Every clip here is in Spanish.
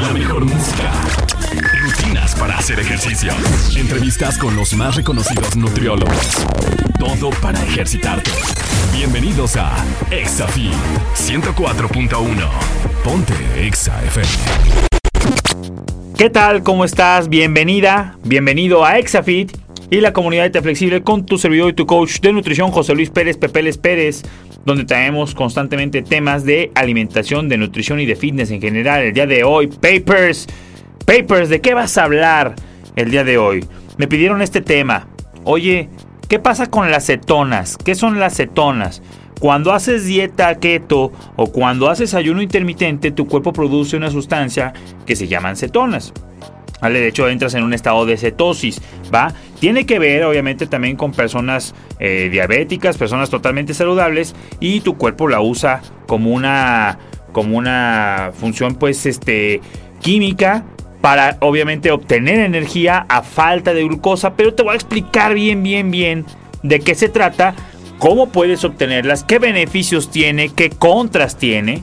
La mejor música. Rutinas para hacer ejercicio. Entrevistas con los más reconocidos nutriólogos. Todo para ejercitarte. Bienvenidos a ExaFit 104.1. Ponte Exa FM. ¿Qué tal? ¿Cómo estás? Bienvenida, bienvenido a ExaFit y la comunidad de Flexible con tu servidor y tu coach de nutrición José Luis Pérez Pepeles Pérez, donde traemos constantemente temas de alimentación, de nutrición y de fitness en general. El día de hoy, papers, papers, ¿de qué vas a hablar el día de hoy? Me pidieron este tema. Oye, ¿qué pasa con las cetonas? ¿Qué son las cetonas? Cuando haces dieta keto o cuando haces ayuno intermitente, tu cuerpo produce una sustancia que se llaman cetonas. De hecho, entras en un estado de cetosis, ¿va? Tiene que ver, obviamente, también con personas eh, diabéticas, personas totalmente saludables, y tu cuerpo la usa como una, como una función, pues, este, química para, obviamente, obtener energía a falta de glucosa, pero te voy a explicar bien, bien, bien de qué se trata, cómo puedes obtenerlas, qué beneficios tiene, qué contras tiene,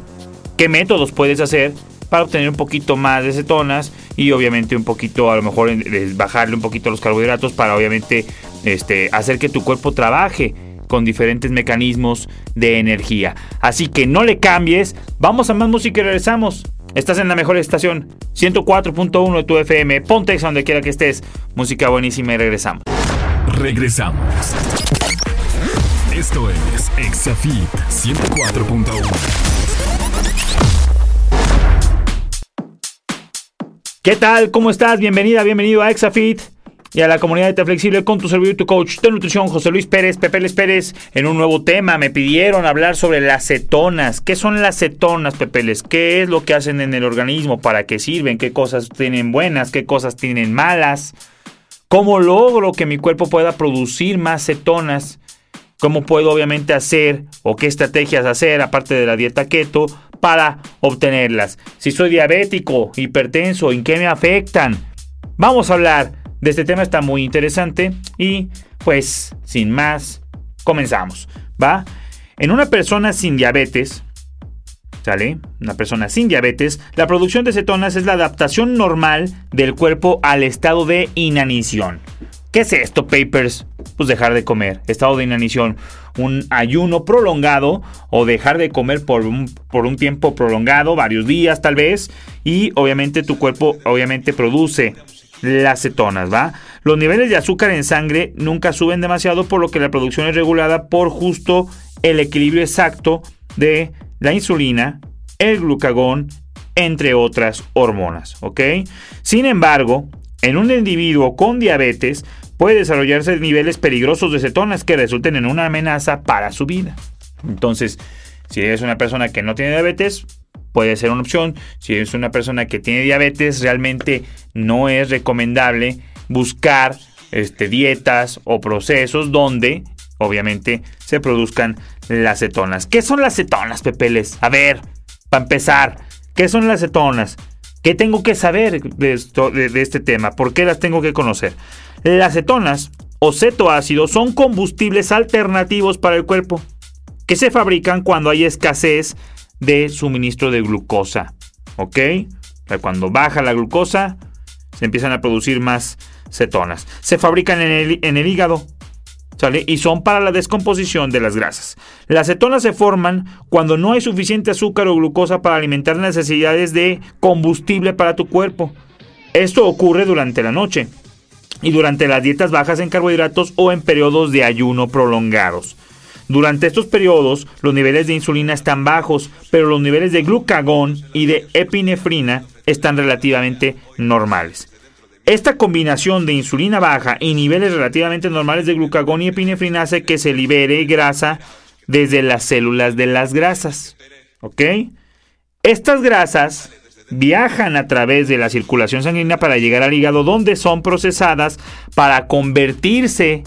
qué métodos puedes hacer para obtener un poquito más de cetonas y obviamente un poquito, a lo mejor bajarle un poquito los carbohidratos para obviamente este, hacer que tu cuerpo trabaje con diferentes mecanismos de energía. Así que no le cambies, vamos a más música y regresamos. Estás en la mejor estación, 104.1 de tu FM, ponte donde quiera que estés. Música buenísima y regresamos. Regresamos. Esto es Exafit 104.1. ¿Qué tal? ¿Cómo estás? Bienvenida, bienvenido a Exafit y a la comunidad de Flexible con tu servidor y tu coach de nutrición, José Luis Pérez, Pepeles Pérez, en un nuevo tema. Me pidieron hablar sobre las cetonas. ¿Qué son las cetonas, Pepeles? ¿Qué es lo que hacen en el organismo? ¿Para qué sirven? ¿Qué cosas tienen buenas? ¿Qué cosas tienen malas? ¿Cómo logro que mi cuerpo pueda producir más cetonas? ¿Cómo puedo obviamente hacer o qué estrategias hacer aparte de la dieta keto para obtenerlas. Si soy diabético, hipertenso, ¿en qué me afectan? Vamos a hablar de este tema, está muy interesante y pues sin más, comenzamos, ¿va? En una persona sin diabetes, ¿sale? Una persona sin diabetes, la producción de cetonas es la adaptación normal del cuerpo al estado de inanición. ¿Qué es esto, papers? Pues dejar de comer, estado de inanición, un ayuno prolongado o dejar de comer por un, por un tiempo prolongado, varios días tal vez, y obviamente tu cuerpo obviamente produce las cetonas, ¿va? Los niveles de azúcar en sangre nunca suben demasiado, por lo que la producción es regulada por justo el equilibrio exacto de la insulina, el glucagón, entre otras hormonas, ¿ok? Sin embargo, en un individuo con diabetes, puede desarrollarse niveles peligrosos de cetonas que resulten en una amenaza para su vida. Entonces, si eres una persona que no tiene diabetes, puede ser una opción. Si eres una persona que tiene diabetes, realmente no es recomendable buscar este, dietas o procesos donde obviamente se produzcan las cetonas. ¿Qué son las cetonas, Pepeles? A ver, para empezar, ¿qué son las cetonas? ¿Qué tengo que saber de, esto, de este tema? ¿Por qué las tengo que conocer? Las cetonas o cetoácidos son combustibles alternativos para el cuerpo que se fabrican cuando hay escasez de suministro de glucosa. ¿Ok? Cuando baja la glucosa, se empiezan a producir más cetonas. Se fabrican en el, en el hígado. Y son para la descomposición de las grasas. Las cetonas se forman cuando no hay suficiente azúcar o glucosa para alimentar necesidades de combustible para tu cuerpo. Esto ocurre durante la noche y durante las dietas bajas en carbohidratos o en periodos de ayuno prolongados. Durante estos periodos, los niveles de insulina están bajos, pero los niveles de glucagón y de epinefrina están relativamente normales. Esta combinación de insulina baja y niveles relativamente normales de glucagón y epinefrina hace que se libere grasa desde las células de las grasas. ¿Ok? Estas grasas viajan a través de la circulación sanguínea para llegar al hígado donde son procesadas para convertirse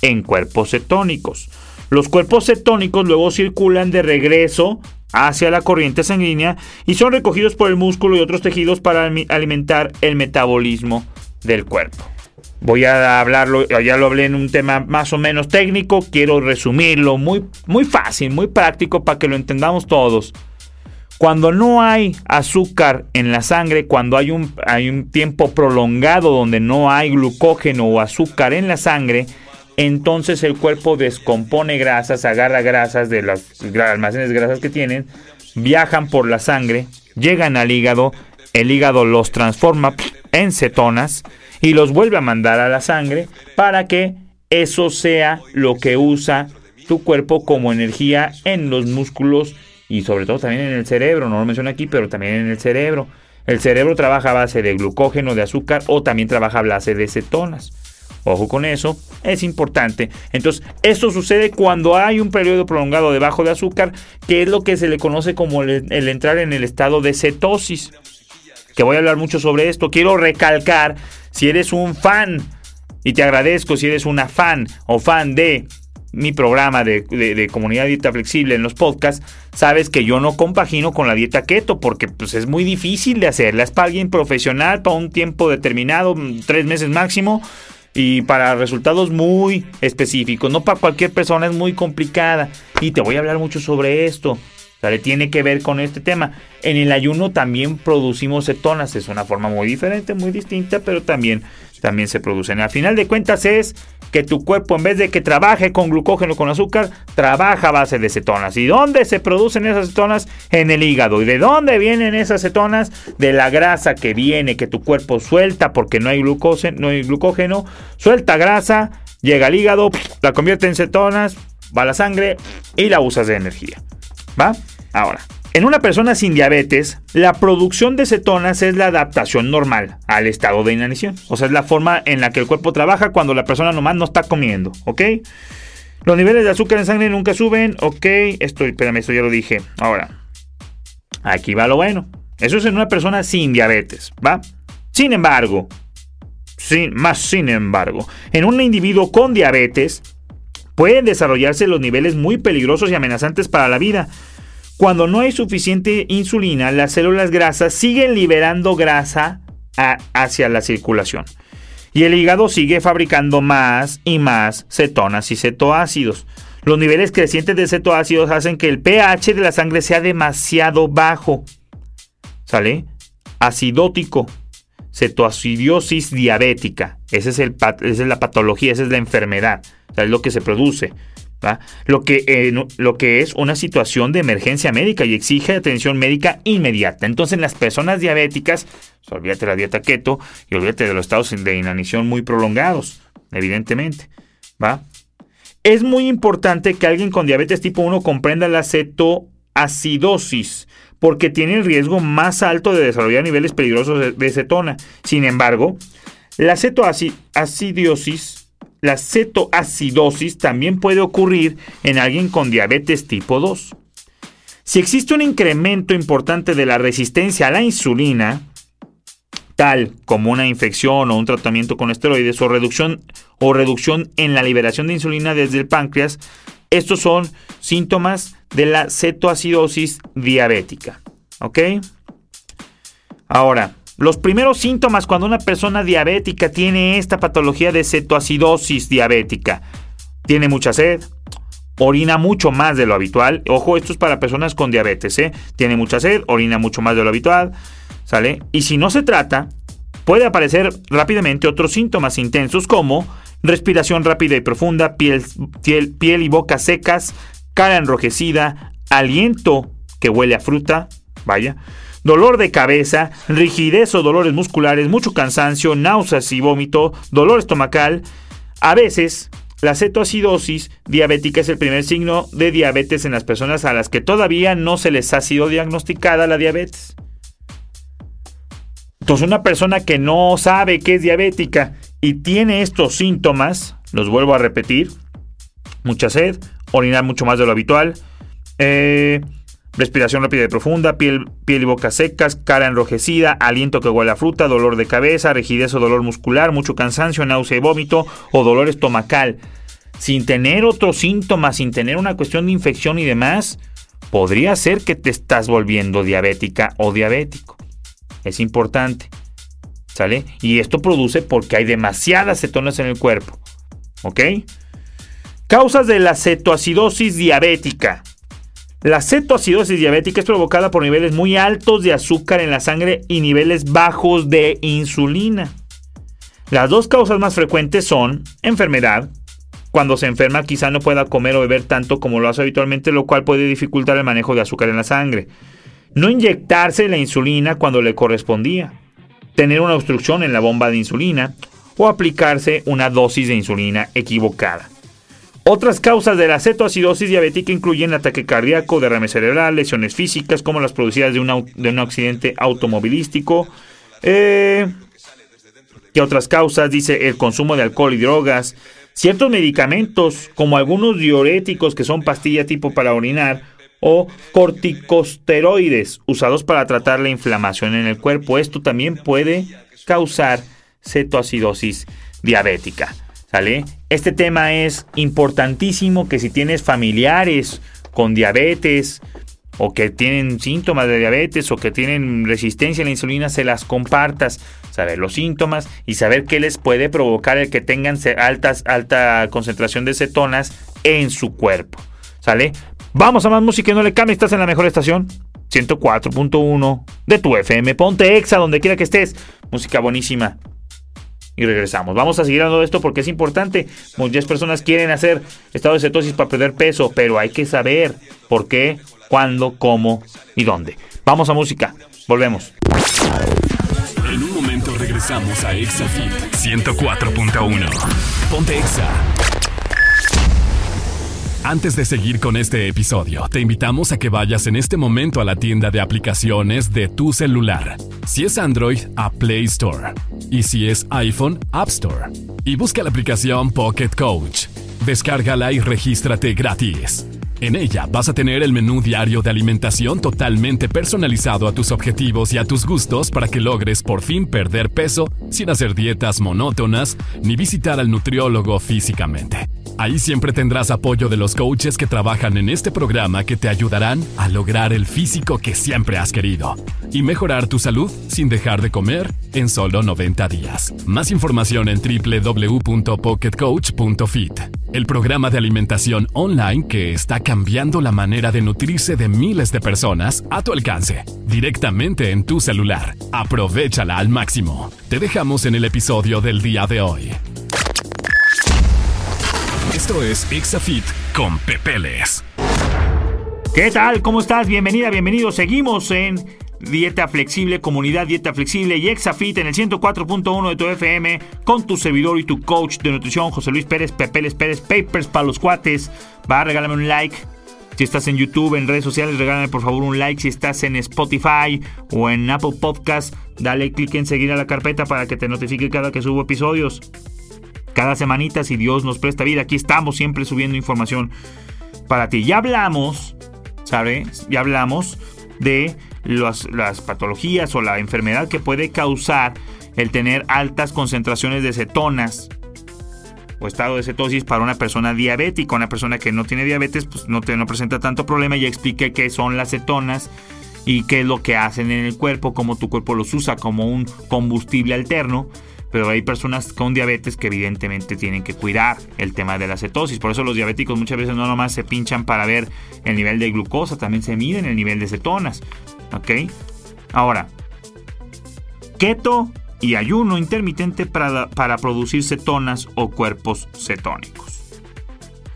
en cuerpos cetónicos. Los cuerpos cetónicos luego circulan de regreso hacia la corriente sanguínea y son recogidos por el músculo y otros tejidos para alimentar el metabolismo del cuerpo. Voy a hablarlo, ya lo hablé en un tema más o menos técnico, quiero resumirlo muy, muy fácil, muy práctico para que lo entendamos todos. Cuando no hay azúcar en la sangre, cuando hay un, hay un tiempo prolongado donde no hay glucógeno o azúcar en la sangre, entonces el cuerpo descompone grasas, agarra grasas de los almacenes grasas que tienen, viajan por la sangre, llegan al hígado, el hígado los transforma en cetonas y los vuelve a mandar a la sangre para que eso sea lo que usa tu cuerpo como energía en los músculos y sobre todo también en el cerebro, no lo menciono aquí, pero también en el cerebro. El cerebro trabaja a base de glucógeno, de azúcar o también trabaja a base de cetonas. Ojo con eso, es importante. Entonces, esto sucede cuando hay un periodo prolongado de bajo de azúcar, que es lo que se le conoce como el, entrar en el estado de cetosis. Que voy a hablar mucho sobre esto. Quiero recalcar, si eres un fan, y te agradezco si eres una fan o fan de mi programa de, comunidad dieta flexible en los podcasts, sabes que yo no compagino con la dieta keto porque pues, es muy difícil de hacerla. Es para alguien profesional, para un tiempo determinado, tres meses máximo y para resultados muy específicos. No para cualquier persona, es muy complicada. Y te voy a hablar mucho sobre esto. O tiene que ver con este tema. En el ayuno también producimos cetonas. Es una forma muy diferente, muy distinta, pero también, también se producen. Al final de cuentas es que tu cuerpo en vez de que trabaje con glucógeno con azúcar, trabaja a base de cetonas. ¿Y dónde se producen esas cetonas? En el hígado. ¿Y de dónde vienen esas cetonas? De la grasa que viene, que tu cuerpo suelta porque no hay, no hay glucógeno, suelta grasa, llega al hígado, la convierte en cetonas, va a la sangre y la usas de energía. ¿Va? Ahora, en una persona sin diabetes, la producción de cetonas es la adaptación normal al estado de inanición. O sea, es la forma en la que el cuerpo trabaja cuando la persona nomás no está comiendo, ¿ok? Los niveles de azúcar en sangre nunca suben, ok. Esto, espérame, esto ya lo dije. Ahora, aquí va lo bueno. Eso es en una persona sin diabetes, ¿va? Sin embargo, sin, más sin embargo, en un individuo con diabetes, pueden desarrollarse los niveles muy peligrosos y amenazantes para la vida cuando no hay suficiente insulina, las células grasas siguen liberando grasa hacia la circulación. Y el hígado sigue fabricando más y más cetonas y cetoácidos. Los niveles crecientes de cetoácidos hacen que el pH de la sangre sea demasiado bajo. ¿Sale? Acidótico. Cetoacidiosis diabética. Esa es, esa es la patología, esa es la enfermedad. es lo que se produce. Lo, que, eh, lo que es una situación de emergencia médica y exige atención médica inmediata. Entonces, las personas diabéticas, pues, olvídate la dieta keto y olvídate de los estados de inanición muy prolongados, evidentemente. ¿va? Es muy importante que alguien con diabetes tipo 1 comprenda la cetoacidosis, porque tiene el riesgo más alto de desarrollar niveles peligrosos de, cetona. Sin embargo, la cetoacidosis la cetoacidosis también puede ocurrir en alguien con diabetes tipo 2. Si existe un incremento importante de la resistencia a la insulina, tal como una infección o un tratamiento con esteroides o reducción, o reducción en la liberación de insulina desde el páncreas, estos son síntomas de la cetoacidosis diabética. ¿Ok? Ahora, los primeros síntomas cuando una persona diabética tiene esta patología de cetoacidosis diabética. Tiene mucha sed, orina mucho más de lo habitual. Ojo, esto es para personas con diabetes, ¿eh? Tiene mucha sed, orina mucho más de lo habitual, ¿sale? Y si no se trata, puede aparecer rápidamente otros síntomas intensos como respiración rápida y profunda, piel, piel, piel y boca secas, cara enrojecida, aliento que huele a fruta, vaya, dolor de cabeza, rigidez o dolores musculares, mucho cansancio, náuseas y vómito, dolor estomacal. A veces, la cetoacidosis diabética es el primer signo de diabetes en las personas a las que todavía no se les ha sido diagnosticada la diabetes. Entonces, una persona que no sabe que es diabética y tiene estos síntomas, los vuelvo a repetir, mucha sed, orinar mucho más de lo habitual, eh, respiración rápida y profunda, piel, piel y boca secas, cara enrojecida, aliento que huele a fruta, dolor de cabeza, rigidez o dolor muscular, mucho cansancio, náusea y vómito o dolor estomacal. Sin tener otros síntomas, sin tener una cuestión de infección y demás, podría ser que te estás volviendo diabética o diabético. Es importante. ¿Sale? Y esto produce porque hay demasiadas cetonas en el cuerpo. ¿Ok? Causas de la cetoacidosis diabética. La cetoacidosis diabética es provocada por niveles muy altos de azúcar en la sangre y niveles bajos de insulina. Las dos causas más frecuentes son enfermedad. Cuando se enferma quizá no pueda comer o beber tanto como lo hace habitualmente, lo cual puede dificultar el manejo de azúcar en la sangre. No inyectarse la insulina cuando le correspondía. Tener una obstrucción en la bomba de insulina o aplicarse una dosis de insulina equivocada. Otras causas de la cetoacidosis diabética incluyen ataque cardíaco, derrame cerebral, lesiones físicas como las producidas de, un accidente automovilístico. Eh, ¿Qué otras causas? Dice el consumo de alcohol y drogas. Ciertos medicamentos, como algunos diuréticos que son pastillas tipo para orinar, o corticosteroides usados para tratar la inflamación en el cuerpo. Esto también puede causar cetoacidosis diabética. ¿Sale? Este tema es importantísimo que si tienes familiares con diabetes o que tienen síntomas de diabetes o que tienen resistencia a la insulina, se las compartas, saber los síntomas y saber qué les puede provocar el que tengan altas, alta concentración de cetonas en su cuerpo. ¿Sale? Vamos a más música, no le cambie, estás en la mejor estación. 104.1 de tu FM. Ponte exa donde quiera que estés. Música buenísima y regresamos. Vamos a seguir hablando de esto porque es importante. Muchas personas quieren hacer estado de cetosis para perder peso, pero hay que saber por qué, cuándo, cómo y dónde. Vamos a música. Volvemos. En un momento regresamos a ExaFit 104.1. Ponte Exa. Antes de seguir con este episodio, te invitamos a que vayas en este momento a la tienda de aplicaciones de tu celular. Si es Android, a Play Store. Y si es iPhone, App Store. Y busca la aplicación Pocket Coach. Descárgala y regístrate gratis. En ella vas a tener el menú diario de alimentación totalmente personalizado a tus objetivos y a tus gustos para que logres por fin perder peso sin hacer dietas monótonas ni visitar al nutriólogo físicamente. Ahí siempre tendrás apoyo de los coaches que trabajan en este programa que te ayudarán a lograr el físico que siempre has querido y mejorar tu salud sin dejar de comer en solo 90 días. Más información en www.pocketcoach.fit, el programa de alimentación online que está cambiando la manera de nutrirse de miles de personas a tu alcance, directamente en tu celular. Aprovechala al máximo. Te dejamos en el episodio del día de hoy. Esto es Exafit con Pepeles. ¿Qué tal? ¿Cómo estás? Bienvenida, bienvenido. Seguimos en Dieta Flexible, Comunidad Dieta Flexible y Exafit en el 104.1 de tu FM con tu servidor y tu coach de nutrición, José Luis Pérez, Pepeles Pérez, Papers para los cuates. Va, regálame un like. Si estás en YouTube, en redes sociales, regálame por favor un like. Si estás en Spotify o en Apple Podcast, dale clic en seguir a la carpeta para que te notifique cada que subo episodios cada semanita, si Dios nos presta vida. Aquí estamos siempre subiendo información para ti. Ya hablamos, ¿sabes? Ya hablamos de las patologías o la enfermedad que puede causar el tener altas concentraciones de cetonas o estado de cetosis para una persona diabética. Una persona que no tiene diabetes, pues no, te, no presenta tanto problema. Ya expliqué qué son las cetonas y qué es lo que hacen en el cuerpo, cómo tu cuerpo los usa como un combustible alterno pero hay personas con diabetes que evidentemente tienen que cuidar el tema de la cetosis. Por eso los diabéticos muchas veces no nomás se pinchan para ver el nivel de glucosa, también se miden el nivel de cetonas. ¿Ok? Ahora, keto y ayuno intermitente para, para producir cetonas o cuerpos cetónicos.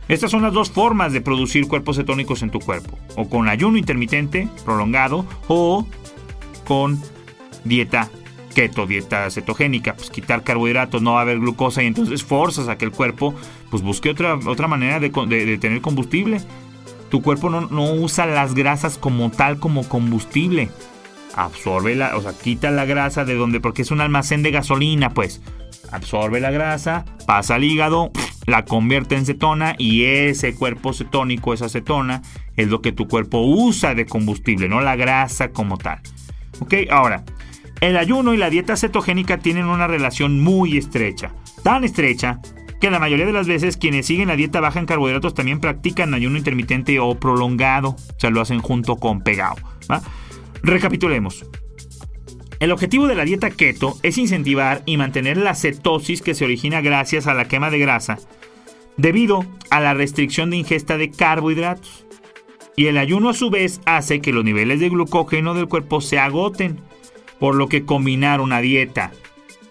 Estas son las dos formas de producir cuerpos cetónicos en tu cuerpo, o con ayuno intermitente prolongado o con dieta keto, dieta cetogénica, pues quitar carbohidratos, no va a haber glucosa y entonces forzas a que el cuerpo pues busque otra, otra manera de, tener combustible. Tu cuerpo no, usa las grasas como tal, como combustible. Absorbe la, o sea, quita la grasa de donde, porque es un almacén de gasolina, pues. Absorbe la grasa, pasa al hígado, la convierte en cetona y ese cuerpo cetónico, esa cetona, es lo que tu cuerpo usa de combustible, no la grasa como tal. Ok, ahora, el ayuno y la dieta cetogénica tienen una relación muy estrecha, tan estrecha que la mayoría de las veces quienes siguen la dieta baja en carbohidratos también practican ayuno intermitente o prolongado, o sea, lo hacen junto con pegado. Recapitulemos. El objetivo de la dieta keto es incentivar y mantener la cetosis que se origina gracias a la quema de grasa debido a la restricción de ingesta de carbohidratos. Y el ayuno a su vez hace que los niveles de glucógeno del cuerpo se agoten, por lo que combinar una dieta,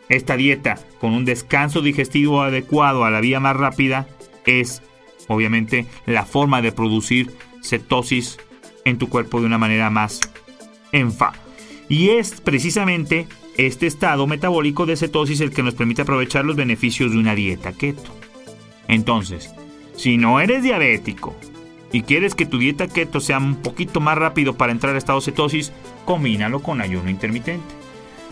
esta dieta, con un descanso digestivo adecuado a la vía más rápida es, obviamente, la forma de producir cetosis en tu cuerpo de una manera más enfa. Y es precisamente este estado metabólico de cetosis el que nos permite aprovechar los beneficios de una dieta keto. Entonces, si no eres diabético y quieres que tu dieta keto sea un poquito más rápido para entrar a estado cetosis, combínalo con ayuno intermitente.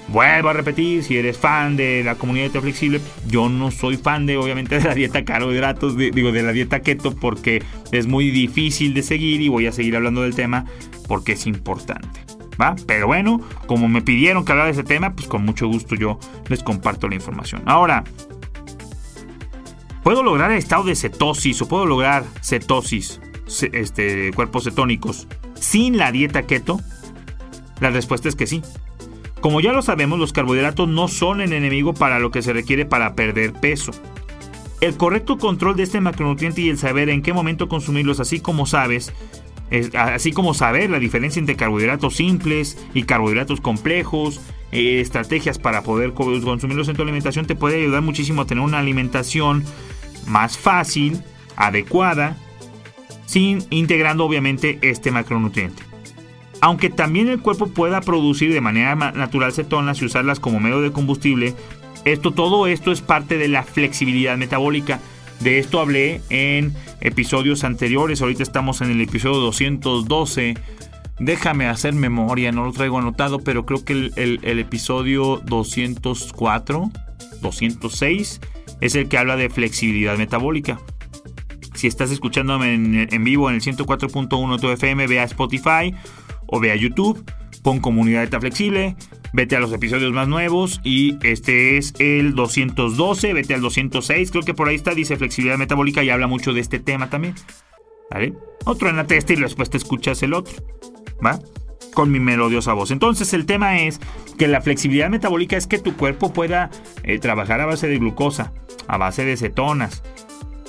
Vuelvo a repetir, si eres fan de la comunidad de flexible, yo no soy fan de obviamente de la dieta carbohidratos, digo de la dieta keto porque es muy difícil de seguir y voy a seguir hablando del tema porque es importante. Pero bueno, como me pidieron que hablara de ese tema, pues con mucho gusto yo les comparto la información. Ahora, ¿puedo lograr el estado de cetosis o puedo lograr cetosis, este, cuerpos cetónicos, sin la dieta keto? La respuesta es que sí. Como ya lo sabemos, los carbohidratos no son el enemigo para lo que se requiere para perder peso. El correcto control de este macronutriente y el saber en qué momento consumirlos, así como sabes, así como saber la diferencia entre carbohidratos simples y carbohidratos complejos, eh, estrategias para poder consumirlos en tu alimentación te puede ayudar muchísimo a tener una alimentación más fácil, adecuada, sin integrando obviamente este macronutriente. Aunque también el cuerpo pueda producir de manera natural cetonas y usarlas como medio de combustible, esto, todo esto es parte de la flexibilidad metabólica de esto hablé en episodios anteriores. Ahorita estamos en el episodio 212. Déjame hacer memoria, no lo traigo anotado, pero creo que el, episodio 204, 206 es el que habla de flexibilidad metabólica. Si estás escuchándome en, vivo en el 104.1 tu FM, ve a Spotify o ve a YouTube, pon comunidad de flexible, vete a los episodios más nuevos y este es el 212, vete al 206, creo que por ahí está, dice flexibilidad metabólica y habla mucho de este tema también. ¿Vale? Otro en la testa y después te escuchas el otro. ¿Va? Con mi melodiosa voz. Entonces el tema es que la flexibilidad metabólica es que tu cuerpo pueda eh, trabajar a base de glucosa, a base de cetonas,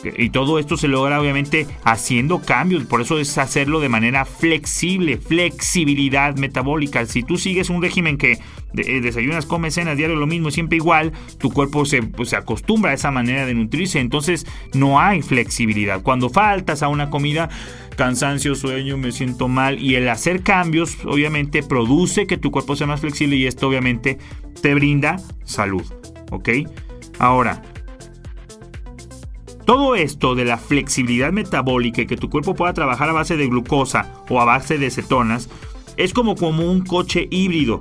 y todo esto se logra obviamente haciendo cambios, por eso es hacerlo de manera flexible, flexibilidad metabólica. Si tú sigues un régimen que eh, desayunas, comes, cenas, diario lo mismo, siempre igual, tu cuerpo se, pues, se acostumbra a esa manera de nutrirse, entonces no hay flexibilidad. Cuando faltas a una comida, cansancio, sueño, me siento mal y el hacer cambios obviamente produce que tu cuerpo sea más flexible y esto obviamente te brinda salud, ¿ok? Ahora, todo esto de la flexibilidad metabólica y que tu cuerpo pueda trabajar a base de glucosa o a base de cetonas es como, como un coche híbrido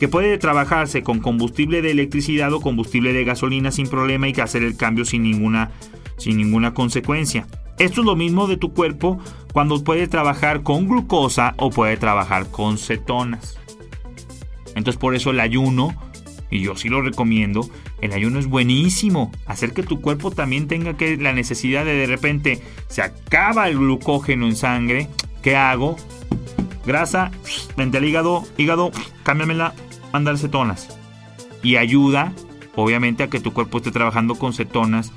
que puede trabajarse con combustible de electricidad o combustible de gasolina sin problema y que hacer el cambio sin ninguna, sin ninguna consecuencia. Esto es lo mismo de tu cuerpo cuando puede trabajar con glucosa o puede trabajar con cetonas. Entonces por eso el ayuno y yo sí lo recomiendo, el ayuno es buenísimo. Hacer que tu cuerpo también tenga que la necesidad de de repente se acaba el glucógeno en sangre. ¿Qué hago? Grasa, vente al hígado, hígado, cámbiamela, mandar cetonas. Y ayuda, obviamente, a que tu cuerpo esté trabajando con cetonas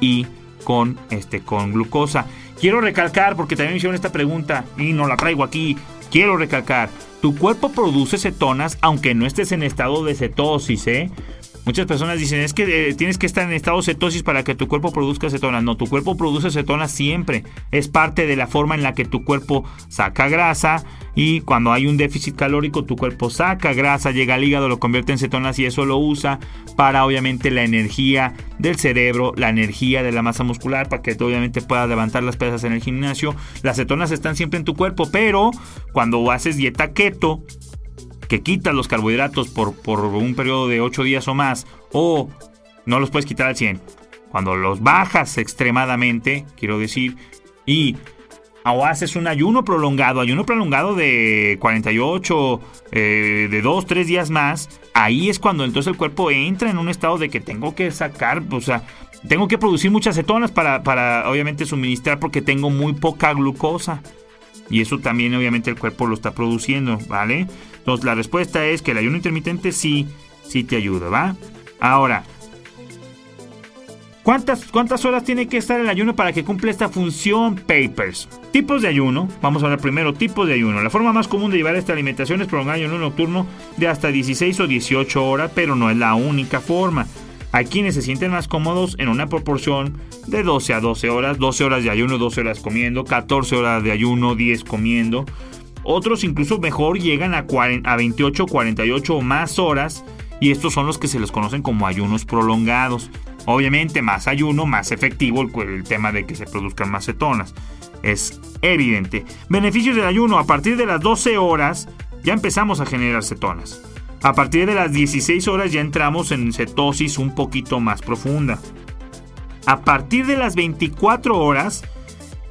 y con, este, con glucosa. Quiero recalcar, porque también me hicieron esta pregunta y no la traigo aquí. Quiero recalcar, tu cuerpo produce cetonas aunque no estés en estado de cetosis, ¿eh? Muchas personas dicen, es que eh, tienes que estar en estado de cetosis para que tu cuerpo produzca cetonas. No, tu cuerpo produce cetonas siempre. Es parte de la forma en la que tu cuerpo saca grasa y cuando hay un déficit calórico tu cuerpo saca grasa, llega al hígado, lo convierte en cetonas y eso lo usa para obviamente la energía del cerebro, la energía de la masa muscular para que obviamente puedas levantar las pesas en el gimnasio. Las cetonas están siempre en tu cuerpo, pero cuando haces dieta keto, que quitas los carbohidratos por, por un periodo de 8 días o más, o no los puedes quitar al 100, cuando los bajas extremadamente, quiero decir, y o haces un ayuno prolongado, ayuno prolongado de 48, eh, de 2, 3 días más, ahí es cuando entonces el cuerpo entra en un estado de que tengo que sacar, o sea, tengo que producir muchas cetonas para, para obviamente suministrar porque tengo muy poca glucosa. Y eso también obviamente el cuerpo lo está produciendo, ¿vale? Entonces la respuesta es que el ayuno intermitente sí, sí te ayuda, ¿va? Ahora, ¿Cuántas, ¿Cuántas horas tiene que estar el ayuno para que cumpla esta función Papers? Tipos de ayuno. Vamos a hablar primero tipos de ayuno. La forma más común de llevar esta alimentación es prolongar el ayuno nocturno de hasta 16 o 18 horas, pero no es la única forma. Hay quienes se sienten más cómodos en una proporción de 12 a 12 horas, 12 horas de ayuno, 12 horas comiendo, 14 horas de ayuno, 10 comiendo. Otros incluso mejor llegan a, 40, a 28, 48 o más horas y estos son los que se les conocen como ayunos prolongados. Obviamente más ayuno, más efectivo el, tema de que se produzcan más cetonas. Es evidente. Beneficios del ayuno. A partir de las 12 horas ya empezamos a generar cetonas. A partir de las 16 horas ya entramos en cetosis un poquito más profunda. A partir de las 24 horas,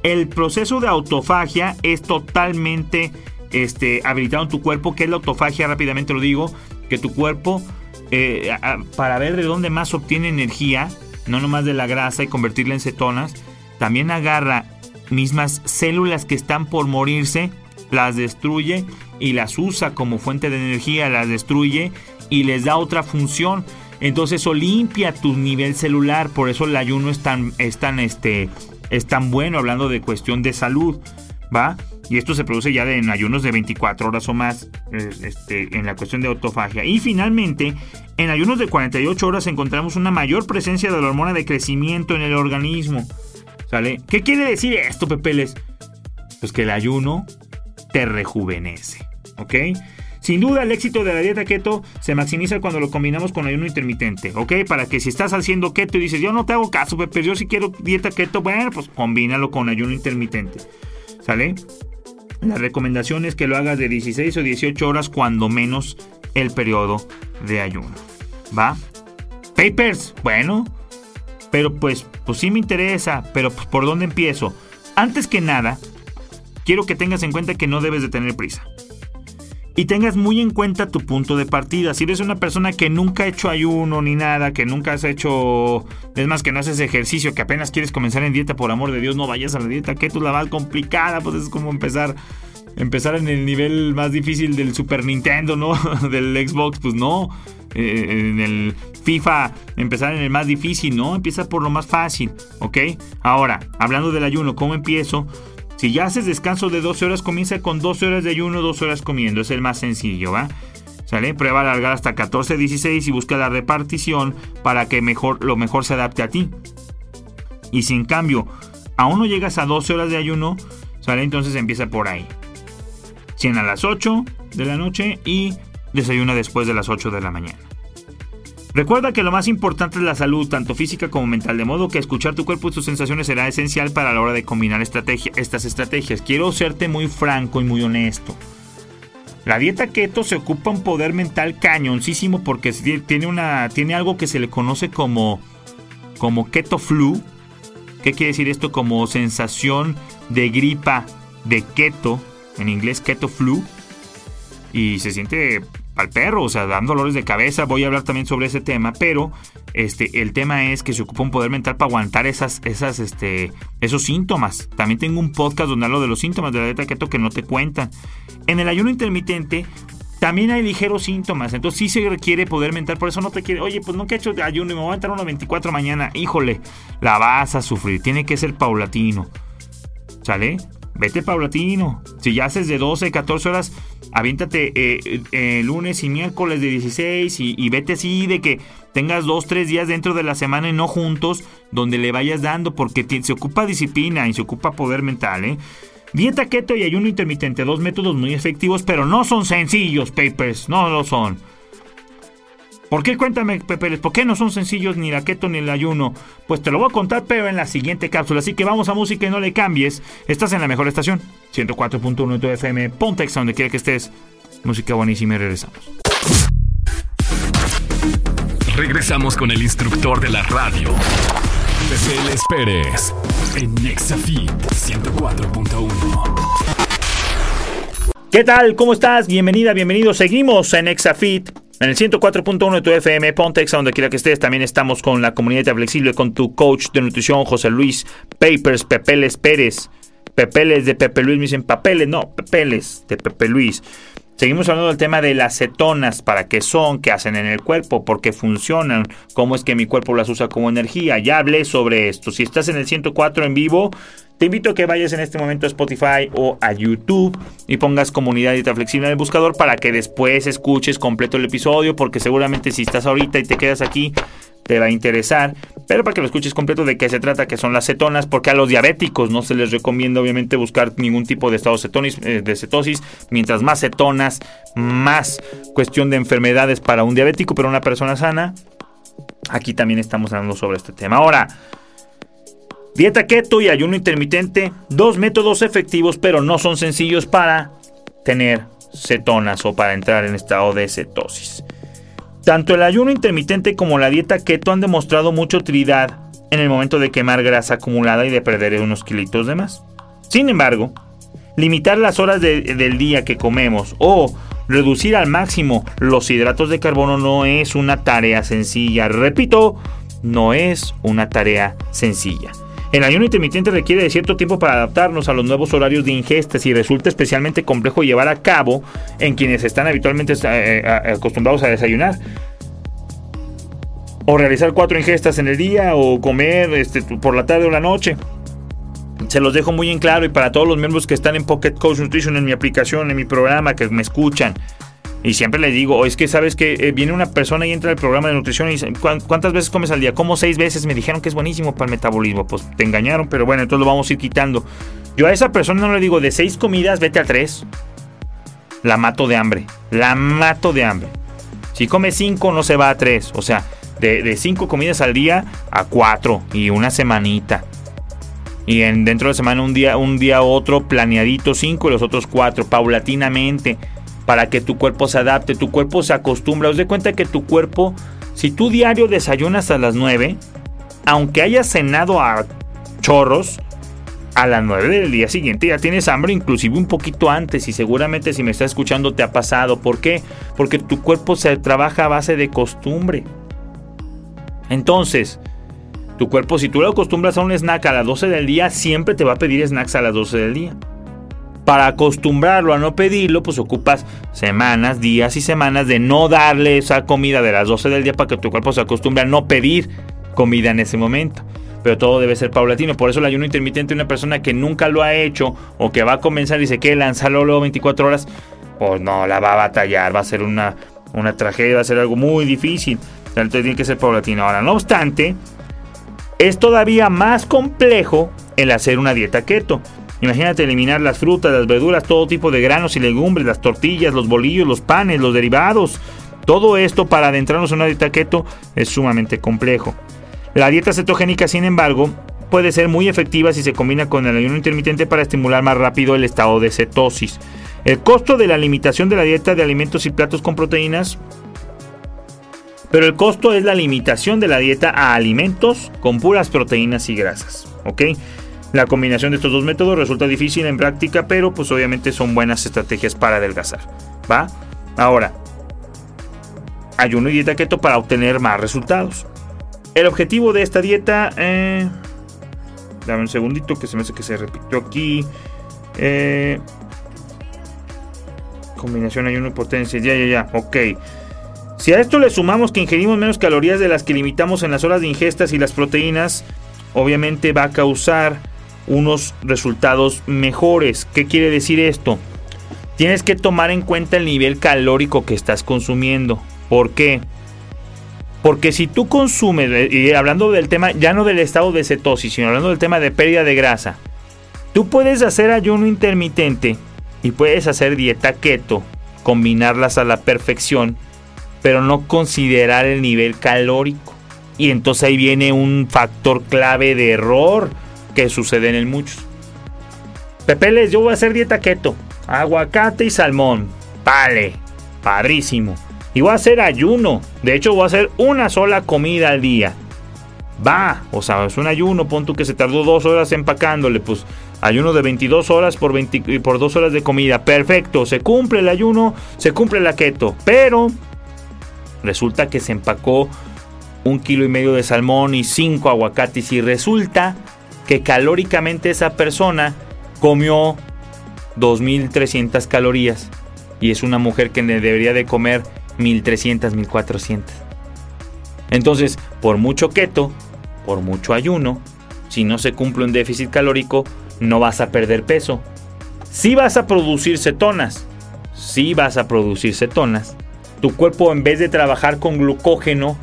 el proceso de autofagia es totalmente este, habilitado en tu cuerpo. ¿Qué es la autofagia? Rápidamente lo digo. Que tu cuerpo eh, para ver de dónde más obtiene energía, no nomás de la grasa y convertirla en cetonas, también agarra mismas células que están por morirse, las destruye y las usa como fuente de energía, las destruye y les da otra función. Entonces eso limpia tu nivel celular, por eso el ayuno es tan, es tan, este, es tan bueno hablando de cuestión de salud, ¿va? Y esto se produce ya en ayunos de 24 horas o más eh, este, en la cuestión de autofagia. Y finalmente, en ayunos de 48 horas encontramos una mayor presencia de la hormona de crecimiento en el organismo. ¿Sale? ¿Qué quiere decir esto, Pepeles? Pues que el ayuno te rejuvenece. ¿Ok? Sin duda, el éxito de la dieta keto se maximiza cuando lo combinamos con ayuno intermitente, ¿ok? Para que si estás haciendo keto y dices, yo no te hago caso, Pepe, yo si quiero dieta keto, bueno, pues combínalo con ayuno intermitente, ¿sale? La recomendación es que lo hagas de 16 o 18 horas cuando menos el periodo de ayuno. ¿Va? Papers, bueno. Pero pues, pues sí me interesa, pero pues, ¿por dónde empiezo? Antes que nada, quiero que tengas en cuenta que no debes de tener prisa y tengas muy en cuenta tu punto de partida. Si eres una persona que nunca ha hecho ayuno ni nada, que nunca has hecho, es más que no haces ejercicio, que apenas quieres comenzar en dieta, por amor de Dios, no vayas a la dieta, que es la más complicada, pues es como empezar empezar en el nivel más difícil del Super Nintendo, ¿no? del Xbox, pues no. Eh, en el FIFA empezar en el más difícil, ¿no? Empieza por lo más fácil, ¿ok? Ahora, hablando del ayuno, ¿cómo empiezo? Si ya haces descanso de 12 horas, comienza con 12 horas de ayuno, 2 horas comiendo. Es el más sencillo, ¿va? ¿Sale? Prueba alargar hasta 14, 16 y busca la repartición para que mejor, lo mejor se adapte a ti. Y si en cambio aún no llegas a 12 horas de ayuno, ¿sale? Entonces empieza por ahí. 100 a las 8 de la noche y desayuna después de las 8 de la mañana. Recuerda que lo más importante es la salud, tanto física como mental, de modo que escuchar tu cuerpo y tus sensaciones será esencial para la hora de combinar estas estrategias. Quiero serte muy franco y muy honesto. La dieta keto se ocupa un poder mental cañoncísimo porque tiene, una, tiene algo que se le conoce como, como keto flu. ¿Qué quiere decir esto? Como sensación de gripa de keto, en inglés keto flu. Y se siente al perro, o sea, dan dolores de cabeza. Voy a hablar también sobre ese tema, pero este, el tema es que se ocupa un poder mental para aguantar esas, esas, este, esos síntomas. También tengo un podcast donde hablo de los síntomas de la dieta keto que no te cuentan. En el ayuno intermitente también hay ligeros síntomas, entonces sí se requiere poder mental, por eso no te quiere, oye, pues nunca he hecho ayuno y me voy a entrar unos 24 mañana, híjole, la vas a sufrir, tiene que ser paulatino, ¿sale? Vete paulatino, si ya haces de 12, 14 horas, aviéntate eh, eh, lunes y miércoles de 16 y, vete así de que tengas dos, tres días dentro de la semana y no juntos, donde le vayas dando, porque se ocupa disciplina y se ocupa poder mental, ¿eh? Dieta keto y ayuno intermitente, dos métodos muy efectivos, pero no son sencillos, papers, no lo son. ¿Por qué? Cuéntame, Pepe, ¿por qué no son sencillos ni la keto ni el ayuno? Pues te lo voy a contar, pero en la siguiente cápsula. Así que vamos a música y no le cambies. Estás en la mejor estación, 104.1 de FM, Pontex, donde quiera que estés. Música buenísima y regresamos. Regresamos con el instructor de la radio Pepe Pérez en Nexafit 104.1. ¿Qué tal? ¿Cómo estás? Bienvenida, bienvenido. Seguimos en Exafit. En el 104.1 de tu FM, Pontex, donde quiera que estés, también estamos con la comunidad flexible, con tu coach de nutrición, José Luis Papers, Pepeles Pérez. Pepeles de Pepe Luis, me dicen papeles, no, Pepeles de Pepe Luis. Seguimos hablando del tema de las cetonas, para qué son, qué hacen en el cuerpo, por qué funcionan, cómo es que mi cuerpo las usa como energía. Ya hablé sobre esto. Si estás en el 104 en vivo, te invito a que vayas en este momento a Spotify o a YouTube y pongas comunidad dieta flexible en el buscador para que después escuches completo el episodio, porque seguramente si estás ahorita y te quedas aquí, te va a interesar, pero para que lo escuches completo de qué se trata, que son las cetonas, porque a los diabéticos no se les recomienda obviamente buscar ningún tipo de estado cetonis, eh, de cetosis, mientras más cetonas, más cuestión de enfermedades para un diabético, pero una persona sana, aquí también estamos hablando sobre este tema. Ahora, dieta keto y ayuno intermitente, dos métodos efectivos, pero no son sencillos para tener cetonas o para entrar en estado de cetosis. Tanto el ayuno intermitente como la dieta keto han demostrado mucha utilidad en el momento de quemar grasa acumulada y de perder unos kilitos de más. Sin embargo, limitar las horas del día que comemos o reducir al máximo los hidratos de carbono no es una tarea sencilla. Repito, no es una tarea sencilla. El ayuno intermitente requiere de cierto tiempo para adaptarnos a los nuevos horarios de ingestas y resulta especialmente complejo llevar a cabo en quienes están habitualmente eh, eh, acostumbrados a desayunar. O realizar cuatro ingestas en el día o comer este, por la tarde o la noche. Se los dejo muy en claro y para todos los miembros que están en Pocket Coach Nutrition, en mi aplicación, en mi programa, que me escuchan. Y siempre les digo, es que sabes que eh, viene una persona y entra al programa de nutrición y dice, ¿cuántas veces comes al día? Como seis veces, me dijeron que es buenísimo para el metabolismo. Pues te engañaron, pero bueno, entonces lo vamos a ir quitando. Yo a esa persona no le digo, de seis comidas, vete a tres. La mato de hambre, la mato de hambre. Si come cinco, no se va a tres. O sea, de, cinco comidas al día a cuatro y una semanita. Y en, dentro de semana un día, un día otro, planeadito cinco y los otros cuatro, paulatinamente para que tu cuerpo se adapte, tu cuerpo se acostumbra. Os de cuenta que tu cuerpo, si tú diario desayunas a las 9, aunque hayas cenado a chorros, a las 9 del día siguiente ya tienes hambre, inclusive un poquito antes, y seguramente si me estás escuchando te ha pasado. ¿Por qué? Porque tu cuerpo se trabaja a base de costumbre. Entonces, tu cuerpo, si tú lo acostumbras a un snack a las 12 del día, siempre te va a pedir snacks a las 12 del día para acostumbrarlo a no pedirlo, pues ocupas semanas, días y semanas de no darle esa comida de las 12 del día para que tu cuerpo se acostumbre a no pedir comida en ese momento. Pero todo debe ser paulatino. Por eso el ayuno intermitente, una persona que nunca lo ha hecho o que va a comenzar y se quiere lanzarlo luego 24 horas, pues no, la va a batallar, va a ser una, una tragedia, va a ser algo muy difícil. Entonces tiene que ser paulatino. Ahora, no obstante, es todavía más complejo el hacer una dieta keto. Imagínate eliminar las frutas, las verduras, todo tipo de granos y legumbres, las tortillas, los bolillos, los panes, los derivados. Todo esto para adentrarnos en una dieta keto es sumamente complejo. La dieta cetogénica, sin embargo, puede ser muy efectiva si se combina con el ayuno intermitente para estimular más rápido el estado de cetosis. El costo de la limitación de la dieta de alimentos y platos con proteínas pero el costo es la limitación de la dieta a alimentos con puras proteínas y grasas. ¿Ok? La combinación de estos dos métodos resulta difícil en práctica, pero pues obviamente son buenas estrategias para adelgazar. ¿Va? Ahora, ayuno y dieta keto para obtener más resultados. El objetivo de esta dieta... Eh, dame un segundito que se me hace que se repitió aquí. Eh, combinación ayuno y potencia. Ya, ya, ya. Ok. Si a esto le sumamos que ingerimos menos calorías de las que limitamos en las horas de ingestas y las proteínas, obviamente va a causar unos resultados mejores. ¿Qué quiere decir esto? Tienes que tomar en cuenta el nivel calórico que estás consumiendo. ¿Por qué? Porque si tú consumes, eh, y hablando del tema, ya no del estado de cetosis, sino hablando del tema de pérdida de grasa, tú puedes hacer ayuno intermitente y puedes hacer dieta keto, combinarlas a la perfección, pero no considerar el nivel calórico. Y entonces ahí viene un factor clave de error que suceden en muchos. Pepeles, yo voy a hacer dieta keto. Aguacate y salmón. Vale, padrísimo. Y voy a hacer ayuno. De hecho, voy a hacer una sola comida al día. Va, o sea, es un ayuno, pon tú que se tardó dos horas empacándole, pues ayuno de 22 horas por, 20, por dos horas de comida. Perfecto, se cumple el ayuno, se cumple la keto, pero resulta que se empacó un kilo y medio de salmón y cinco aguacates y resulta que calóricamente esa persona comió 2.300 calorías y es una mujer que debería de comer 1.300, 1.400. Entonces, por mucho keto, por mucho ayuno, si no se cumple un déficit calórico, no vas a perder peso. Si vas a producir cetonas, si vas a producir cetonas, tu cuerpo en vez de trabajar con glucógeno,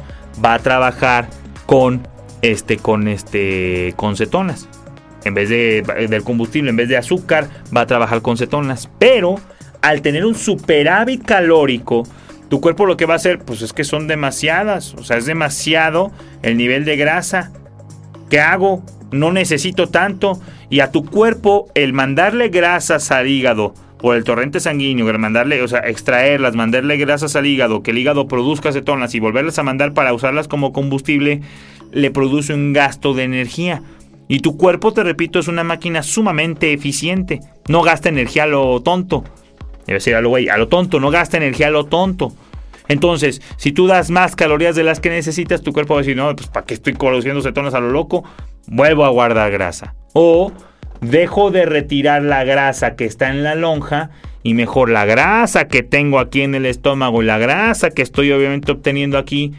va a trabajar con este, con este, con cetonas. En vez de, del combustible, en vez de azúcar, va a trabajar con cetonas. Pero al tener un superávit calórico, tu cuerpo lo que va a hacer, pues es que son demasiadas. O sea, es demasiado el nivel de grasa. ¿Qué hago? No necesito tanto. Y a tu cuerpo, el mandarle grasas al hígado por el torrente sanguíneo, mandarle, o sea, extraerlas, mandarle grasas al hígado, que el hígado produzca cetonas y volverlas a mandar para usarlas como combustible, le produce un gasto de energía. Y tu cuerpo, te repito, es una máquina sumamente eficiente. No gasta energía a lo tonto. Debe decir a lo güey, a lo tonto, no gasta energía a lo tonto. Entonces, si tú das más calorías de las que necesitas, tu cuerpo va a decir, no, pues ¿para qué estoy produciendo cetonas a lo loco? Vuelvo a guardar grasa. O dejo de retirar la grasa que está en la lonja y mejor la grasa que tengo aquí en el estómago y la grasa que estoy obviamente obteniendo aquí,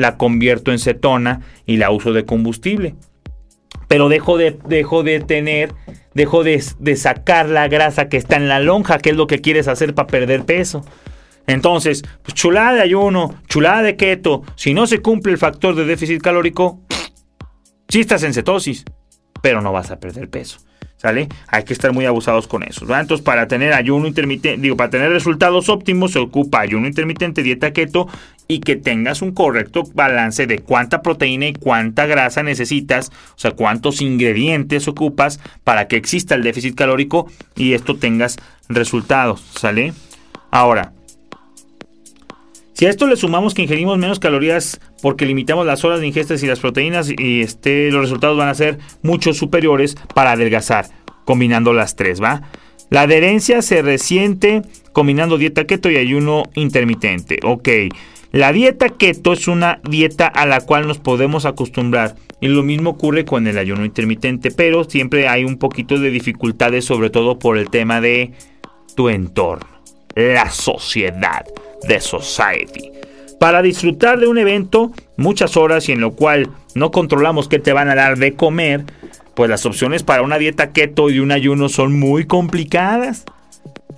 la convierto en cetona y la uso de combustible. Pero dejo de, dejo de tener, dejo de, de sacar la grasa que está en la lonja, que es lo que quieres hacer para perder peso. Entonces, pues chulada de ayuno, chulada de keto, si no se cumple el factor de déficit calórico, sí estás en cetosis, pero no vas a perder peso. ¿Sale? Hay que estar muy abusados con eso. Entonces, para tener ayuno intermitente, digo, para tener resultados óptimos, se ocupa ayuno intermitente, dieta keto y que tengas un correcto balance de cuánta proteína y cuánta grasa necesitas, o sea, cuántos ingredientes ocupas para que exista el déficit calórico y esto tengas resultados. ¿Sale? Ahora, si a esto le sumamos que ingerimos menos calorías porque limitamos las horas de ingestas y las proteínas, y este, los resultados van a ser mucho superiores para adelgazar, combinando las tres, ¿va? La adherencia se resiente combinando dieta keto y ayuno intermitente. Ok, la dieta keto es una dieta a la cual nos podemos acostumbrar. Y lo mismo ocurre con el ayuno intermitente, pero siempre hay un poquito de dificultades, sobre todo por el tema de tu entorno, la sociedad de Society. Para disfrutar de un evento, muchas horas y en lo cual no controlamos qué te van a dar de comer, pues las opciones para una dieta keto y un ayuno son muy complicadas.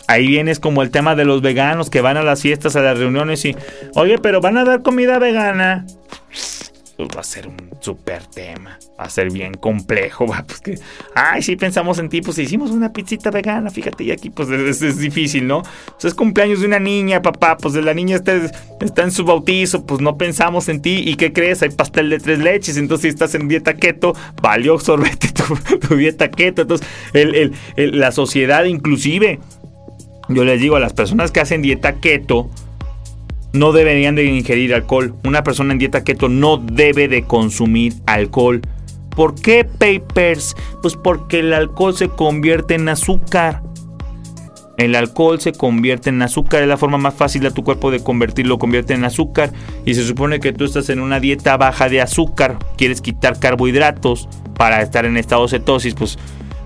Ahí vienes como el tema de los veganos que van a las fiestas, a las reuniones y, oye, pero van a dar comida vegana. Pues va a ser un súper tema. Va a ser bien complejo. Va, pues que, ay, sí pensamos en ti, pues hicimos una pizzita vegana, fíjate, y aquí pues es, difícil, ¿no? Pues es cumpleaños de una niña, papá, pues la niña está, está, en su bautizo, pues no pensamos en ti. ¿Y qué crees? Hay pastel de tres leches, entonces si estás en dieta keto, valió sorbete tu, dieta keto. Entonces, la sociedad inclusive, yo les digo a las personas que hacen dieta keto, no deberían de ingerir alcohol. Una persona en dieta keto no debe de consumir alcohol. ¿Por qué papers? Pues porque el alcohol se convierte en azúcar. El alcohol se convierte en azúcar, es la forma más fácil de tu cuerpo de convertirlo, convierte en azúcar. Y se supone que tú estás en una dieta baja de azúcar, quieres quitar carbohidratos para estar en estado cetosis, pues,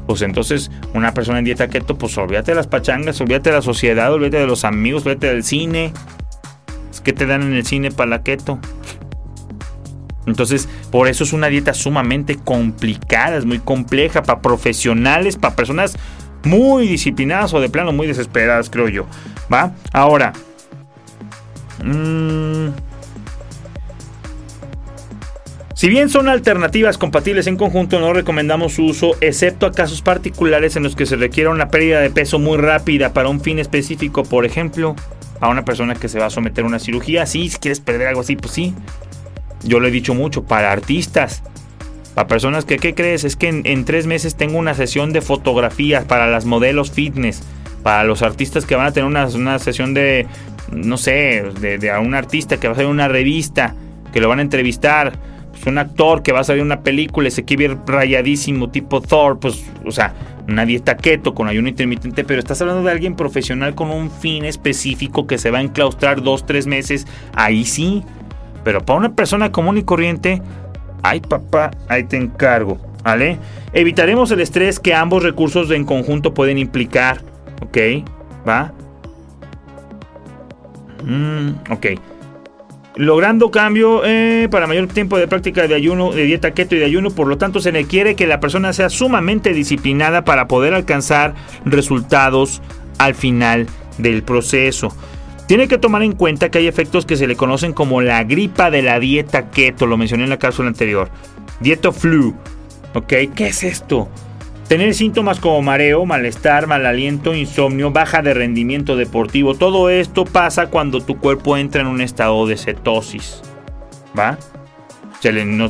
pues entonces una persona en dieta keto, pues olvídate de las pachangas, olvídate de la sociedad, olvídate de los amigos, olvídate del cine, que te dan en el cine para la keto. Entonces, por eso es una dieta sumamente complicada, es muy compleja para profesionales, para personas muy disciplinadas o de plano muy desesperadas, creo yo. ¿Va? Ahora. Mmm, si bien son alternativas compatibles en conjunto, no recomendamos su uso, excepto a casos particulares en los que se requiera una pérdida de peso muy rápida para un fin específico, por ejemplo, a una persona que se va a someter a una cirugía. Sí, si quieres perder algo así, pues sí. Yo lo he dicho mucho, para artistas, para personas que, ¿qué crees? Es que en, tres meses tengo una sesión de fotografías para las modelos fitness, para los artistas que van a tener una, una sesión de, no sé, de, de, a un artista que va a hacer una revista, que lo van a entrevistar un actor que va a salir una película y se quiere rayadísimo, tipo Thor, pues, o sea, una dieta keto con ayuno intermitente, pero estás hablando de alguien profesional con un fin específico que se va a enclaustrar dos, tres meses, ahí sí. Pero para una persona común y corriente, ay papá, ahí te encargo, ¿vale? Evitaremos el estrés que ambos recursos en conjunto pueden implicar, ¿ok? ¿Va? Mm, ok. Logrando cambio eh, para mayor tiempo de práctica de ayuno, de dieta keto y de ayuno, por lo tanto se requiere que la persona sea sumamente disciplinada para poder alcanzar resultados al final del proceso. Tiene que tomar en cuenta que hay efectos que se le conocen como la gripa de la dieta keto, lo mencioné en la cápsula anterior. Dieto flu. ¿Ok? ¿Qué es esto? Tener síntomas como mareo, malestar, mal aliento, insomnio, baja de rendimiento deportivo. Todo esto pasa cuando tu cuerpo entra en un estado de cetosis. ¿Va?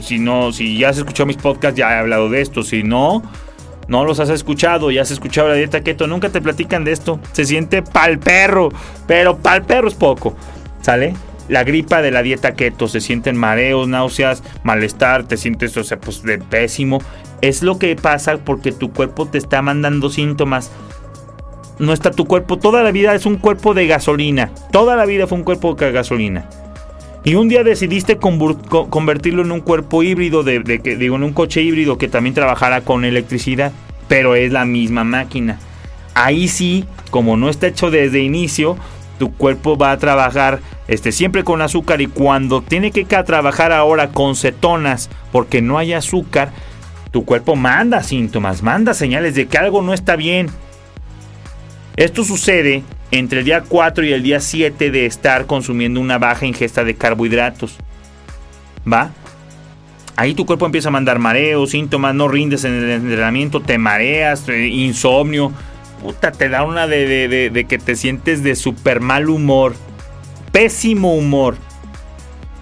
Si, no, si ya has escuchado mis podcasts, ya he hablado de esto. Si no, no los has escuchado, ya has escuchado la dieta keto, nunca te platican de esto. Se siente pal perro, pero pal perro es poco. ¿Sale? La gripa de la dieta keto, se sienten mareos, náuseas, malestar, te sientes, o sea, pues de pésimo. Es lo que pasa porque tu cuerpo te está mandando síntomas. No está tu cuerpo, toda la vida es un cuerpo de gasolina. Toda la vida fue un cuerpo de gasolina. Y un día decidiste convertirlo en un cuerpo híbrido, de, digo, en un coche híbrido que también trabajara con electricidad, pero es la misma máquina. Ahí sí, como no está hecho desde inicio, tu cuerpo va a trabajar este, siempre con azúcar y cuando tiene que trabajar ahora con cetonas porque no hay azúcar, tu cuerpo manda síntomas, manda señales de que algo no está bien. Esto sucede entre el día 4 y el día 7 de estar consumiendo una baja ingesta de carbohidratos. ¿Va? Ahí tu cuerpo empieza a mandar mareos, síntomas, no rindes en el entrenamiento, te mareas, insomnio. Puta, te da una de, de que te sientes de súper mal humor, pésimo humor.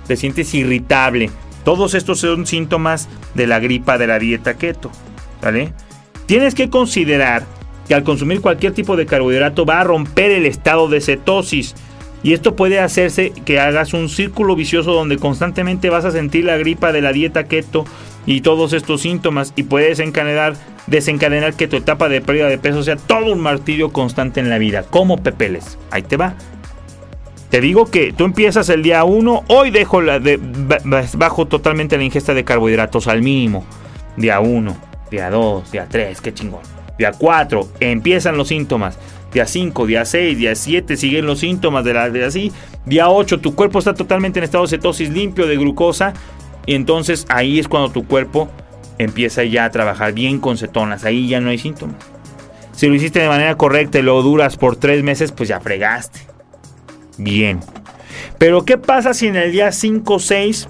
Te sientes irritable. Todos estos son síntomas de la gripa de la dieta keto. ¿Vale? Tienes que considerar que al consumir cualquier tipo de carbohidrato va a romper el estado de cetosis. Y esto puede hacerse que hagas un círculo vicioso donde constantemente vas a sentir la gripa de la dieta keto y todos estos síntomas y puede desencadenar, desencadenar que tu etapa de pérdida de peso sea todo un martirio constante en la vida, como pepeles. Ahí te va. Te digo que tú empiezas el día 1, hoy dejo la de, bajo totalmente la ingesta de carbohidratos al mínimo. Día 1, día 2, día 3, qué chingón. Día 4, empiezan los síntomas. Día 5, día 6, día 7 siguen los síntomas de la de así. Día 8, tu cuerpo está totalmente en estado de cetosis limpio de glucosa. Y entonces ahí es cuando tu cuerpo empieza ya a trabajar bien con cetonas. Ahí ya no hay síntomas. Si lo hiciste de manera correcta y lo duras por 3 meses, pues ya fregaste bien. Pero ¿qué pasa si en el día 5 o 6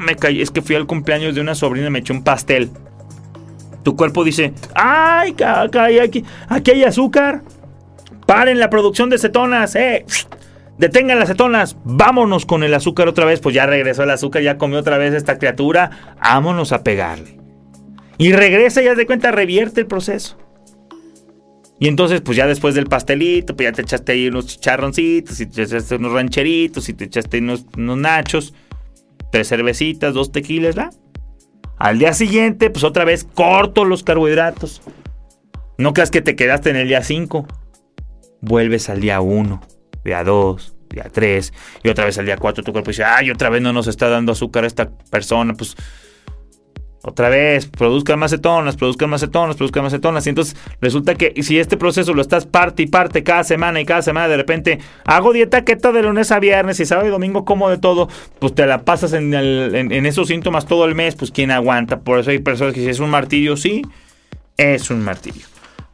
me caí? Es que fui al cumpleaños de una sobrina y me eché un pastel. Tu cuerpo dice, ¡ay, aquí, aquí hay azúcar! ¡Paren la producción de cetonas! ¡Eh! Detengan las cetonas, vámonos con el azúcar otra vez. Pues ya regresó el azúcar, ya comió otra vez esta criatura. Vámonos a pegarle. Y regresa y ya de cuenta, revierte el proceso. Y entonces, pues ya después del pastelito, pues ya te echaste ahí unos chicharroncitos, y te echaste unos rancheritos, y te echaste unos, unos nachos, tres cervecitas, dos tequilas, ¿va? Al día siguiente, pues otra vez corto los carbohidratos. No creas que te quedaste en el día 5. Vuelves al día 1, día 2, día 3, y otra vez al día 4 tu cuerpo dice, ay, otra vez no nos está dando azúcar esta persona, pues otra vez, produzcan más cetonas, produzcan más cetonas, produzcan más cetonas. Y entonces resulta que si este proceso lo estás parte y parte cada semana y cada semana, de repente hago dieta keto de lunes a viernes y sábado y domingo como de todo, pues te la pasas en, esos síntomas todo el mes, pues quién aguanta. Por eso hay personas que si es un martirio, sí, es un martirio.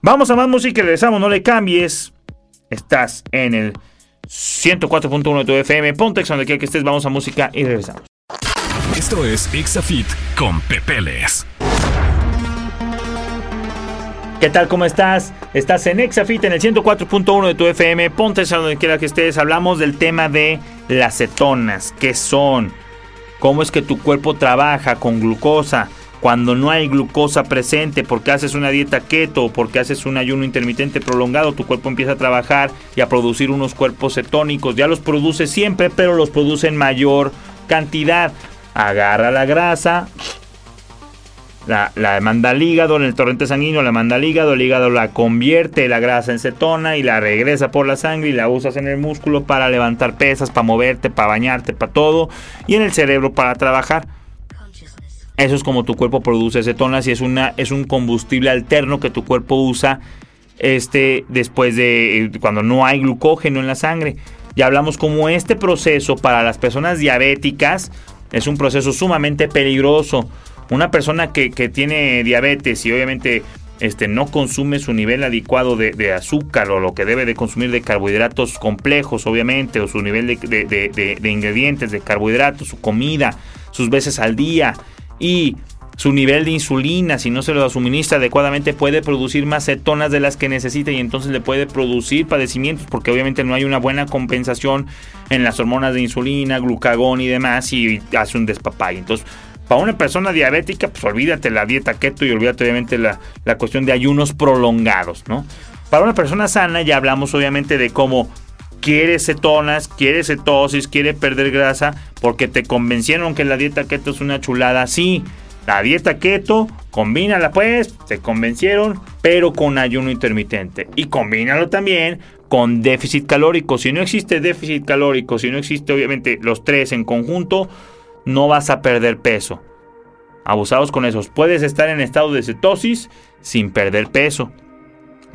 Vamos a más música y regresamos, no le cambies. Estás en el 104.1 de tu FM, ponte donde quiera que estés, vamos a música y regresamos. Esto es Exafit con Pepeles. ¿Qué tal? ¿Cómo estás? Estás en Exafit en el 104.1 de tu FM. Ponte a donde quiera que estés. Hablamos del tema de las cetonas. ¿Qué son? ¿Cómo es que tu cuerpo trabaja con glucosa? Cuando no hay glucosa presente, porque haces una dieta keto, porque haces un ayuno intermitente prolongado, tu cuerpo empieza a trabajar y a producir unos cuerpos cetónicos. Ya los produce siempre, pero los produce en mayor cantidad. Agarra la grasa, la, manda al hígado, en el torrente sanguíneo la manda al hígado, el hígado la convierte la grasa en cetona y la regresa por la sangre y la usas en el músculo para levantar pesas, para moverte, para bañarte, para todo, y en el cerebro para trabajar. Eso es como tu cuerpo produce cetonas y es, una, es un combustible alterno que tu cuerpo usa este, después de eh, cuando no hay glucógeno en la sangre. Ya hablamos como este proceso para las personas diabéticas es un proceso sumamente peligroso. Una persona que, tiene diabetes y obviamente este, no consume su nivel adecuado de, azúcar o lo que debe de consumir de carbohidratos complejos, obviamente, o su nivel de, de ingredientes, de carbohidratos, su comida, sus veces al día y su nivel de insulina, si no se lo suministra adecuadamente, puede producir más cetonas de las que necesita y entonces le puede producir padecimientos porque obviamente no hay una buena compensación en las hormonas de insulina, glucagón y demás y hace un despapay. Entonces, para una persona diabética, pues olvídate la dieta keto y olvídate obviamente la, la cuestión de ayunos prolongados, ¿no? Para una persona sana ya hablamos obviamente de cómo quiere cetonas, quiere cetosis, quiere perder grasa, porque te convencieron que la dieta keto es una chulada. Sí, la dieta keto, combínala pues, se convencieron, pero con ayuno intermitente. Y combínalo también con déficit calórico. Si no existe déficit calórico, si no existe obviamente los tres en conjunto, no vas a perder peso. Abusados con esos. Puedes estar en estado de cetosis sin perder peso.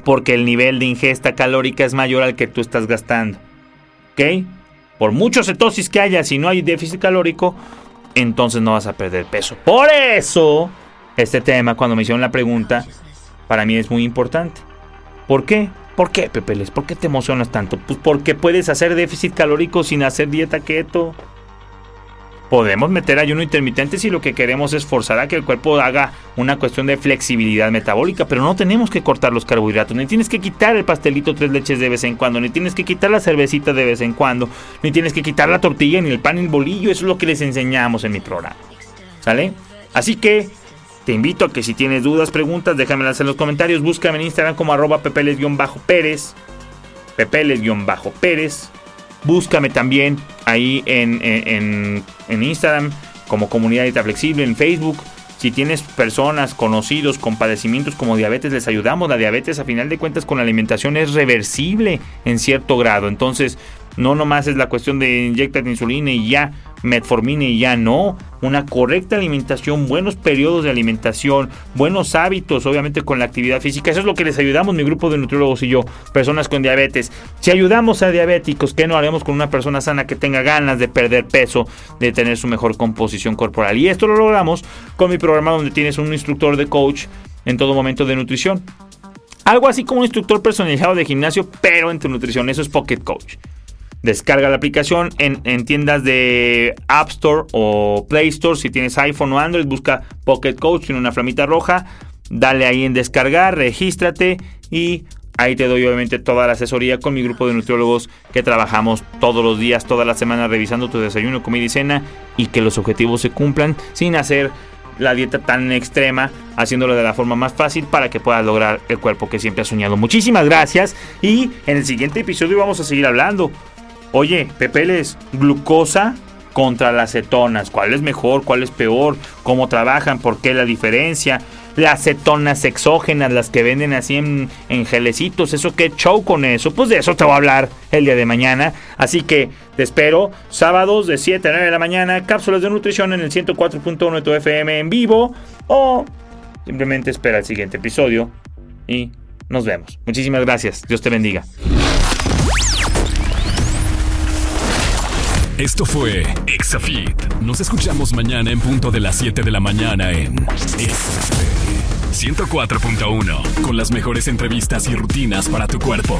Porque el nivel de ingesta calórica es mayor al que tú estás gastando. ¿Ok? Por mucho cetosis que haya, si no hay déficit calórico, entonces no vas a perder peso. Por eso, este tema, cuando me hicieron la pregunta, para mí es muy importante. ¿Por qué? ¿Por qué, Pepeles? ¿Por qué te emocionas tanto? Pues porque puedes hacer déficit calórico sin hacer dieta keto. Podemos meter ayuno intermitente si lo que queremos es forzar a que el cuerpo haga una cuestión de flexibilidad metabólica, pero no tenemos que cortar los carbohidratos, ni tienes que quitar el pastelito tres leches de vez en cuando, ni tienes que quitar la cervecita de vez en cuando, ni tienes que quitar la tortilla, ni el pan, ni el bolillo, eso es lo que les enseñamos en mi programa. ¿Sale? Así que te invito a que si tienes dudas, preguntas, déjamelas en los comentarios, búscame en Instagram como arroba pepeles-pérez, pepeles-pérez, Búscame también ahí en, Instagram como Comunidad Dieta Flexible, en Facebook. Si tienes personas, conocidos con padecimientos como diabetes, les ayudamos. La diabetes, a final de cuentas, con la alimentación es reversible en cierto grado. Entonces, no nomás es la cuestión de inyectar insulina y ya metformina y ya no. Una correcta alimentación, buenos periodos de alimentación, buenos hábitos, obviamente con la actividad física. Eso es lo que les ayudamos mi grupo de nutriólogos y yo, personas con diabetes. Si ayudamos a diabéticos, ¿qué no haremos con una persona sana que tenga ganas de perder peso, de tener su mejor composición corporal? Y esto lo logramos con mi programa donde tienes un instructor de coach en todo momento de nutrición. Algo así como un instructor personalizado de gimnasio, pero entre nutrición. Eso es Pocket Coach. Descarga la aplicación en, tiendas de App Store o Play Store. Si tienes iPhone o Android, busca Pocket Coach, tiene una flamita roja. Dale ahí en descargar, regístrate y ahí te doy obviamente toda la asesoría con mi grupo de nutriólogos que trabajamos todos los días, toda la semana revisando tu desayuno, comida y cena y que los objetivos se cumplan sin hacer la dieta tan extrema, haciéndolo de la forma más fácil para que puedas lograr el cuerpo que siempre has soñado. Muchísimas gracias y en el siguiente episodio vamos a seguir hablando Oye, Pepeles, glucosa contra las cetonas. ¿Cuál es mejor? ¿Cuál es peor? ¿Cómo trabajan? ¿Por qué la diferencia? Las cetonas exógenas, las que venden así en, gelecitos. ¿Eso qué show con eso? Pues de eso te voy a hablar el día de mañana. Así que te espero sábados de 7 a 9 de la mañana. Cápsulas de nutrición en el 104.1 de tu FM en vivo. O simplemente espera el siguiente episodio. Y nos vemos. Muchísimas gracias. Dios te bendiga. Esto fue Exafit. Nos escuchamos mañana en punto de las 7 de la mañana en 104.1 con las mejores entrevistas y rutinas para tu cuerpo.